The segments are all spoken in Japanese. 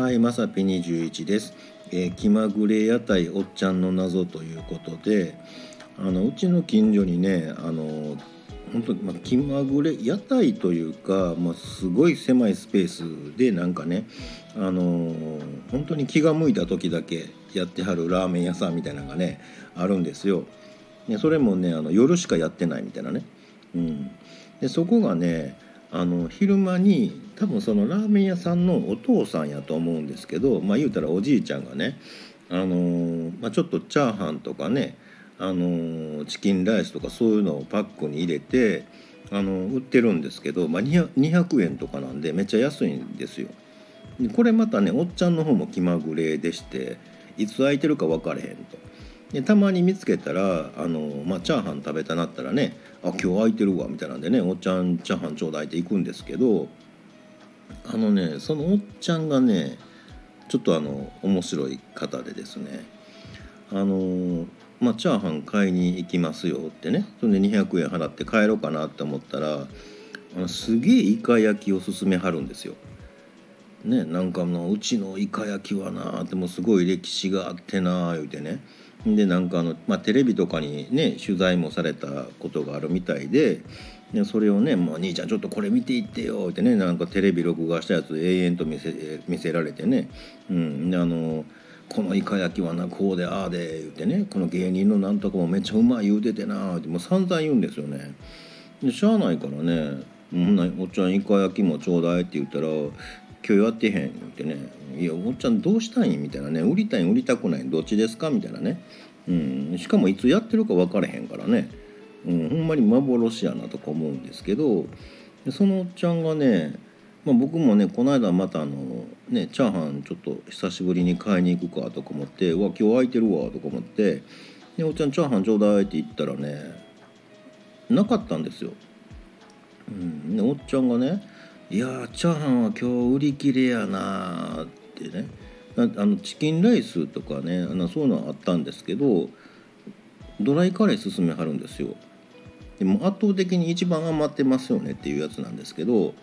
はい、まさぴ21です。えー気まぐれ屋台おっちゃんの謎ということで、あのうちの近所にね、あの本当ま気まぐれ屋台というか、ま、すごい狭いスペースでなんかね、あの本当に気が向いた時だけやってはるラーメン屋さんみたいなのがねあるんですよ。でそれもねあの夜しかやってないみたいなね。うん、でそこがねあの昼間に多分そのラーメン屋さんのお父さんやと思うんですけどまあ言うたらおじいちゃんがねあの、まあ、ちょっとチャーハンとかねあのチキンライスとかそういうのをパックに入れてあの売ってるんですけど、まあ、200, 200円とかなんでめっちゃ安いんですよ。でこれまたねおっちゃんの方も気まぐれでしていつ空いてるか分かれへんと。でたまに見つけたらあの、まあ、チャーハン食べたなったらね「あ今日空いてるわ」みたいなんでね「おっちゃんチャーハンちょうだい」って行くんですけどあのねそのおっちゃんがねちょっとあの面白い方でですねあのまあチャーハン買いに行きますよってねそれで200円払って帰ろうかなって思ったらあのすげえイカ焼きを勧めはるんですよ。ね、なんかのうちのイカ焼きはなってもうすごい歴史があってな言うてねでなんかあの、まあ、テレビとかにね取材もされたことがあるみたいででそれをね「もう兄ちゃんちょっとこれ見ていってよ」ってねなんかテレビ録画したやつ永遠と見せ見せられてね、うん、であのこのイカ焼きはなこうでああで言うてねこの芸人のなんとかもめっちゃうまい言うててなってもう散々言うんですよね。でしゃあないからね「ほんおっちゃんイカ焼きもちょうだい」って言ったら「今日やってへん」ってね「いやおっちゃんどうしたいん?」みたいなね「売りたいん売りたくない。んどっちですか?」みたいなね、うん、しかもいつやってるか分からへんからね、うん、ほんまに幻やなとか思うんですけど。そのおっちゃんがね、まあ、僕もねこの間またあのねチャーハンちょっと久しぶりに買いに行くかとか思って「うわ今日空いてるわ」とか思って「でおっちゃんチャーハンちょうだい」って言ったらねなかったんですよ。うん、おっちゃんがね「いやチャーハンは今日売り切れやな」ってねあのチキンライスとかねあのそういうのはあったんですけどドライカレー勧めはるんですよ。でも圧倒的に一番余ってますよねっていうやつなんですけど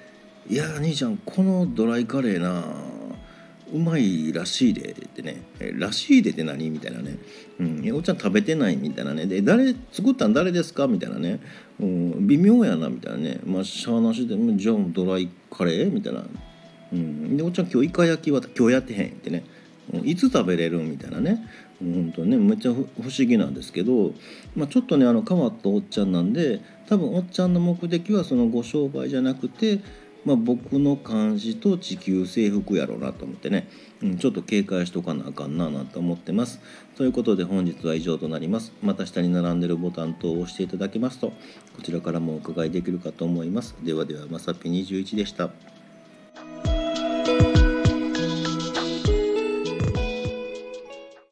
「いやー兄ちゃんこのドライカレーなうまいらしいで」ってね「えらしいで」って何？みたいなね「うん、いやおっちゃん食べてない」みたいなね「で誰作ったん？誰ですか?」みたいなね、うん、微妙やな。みたいなね「まあしゃあなしでじゃあドライカレー?」みたいな「うん、でおっちゃん今日イカ焼きは今日やってへん」ってね。いつ食べれる？みたいなね。本当ねめっちゃ不不思議なんですけど、まあ、ちょっとねあの変わったおっちゃんなんで多分おっちゃんの目的はそのご商売じゃなくて、まあ、僕の監視と地球征服やろうなと思ってね、うん、ちょっと警戒しとかなあかんななんて思ってます。ということで本日は以上となります。また下に並んでるボタン等を押していただけますとこちらからもお伺いできるかと思います。ではではまさぴ21でした。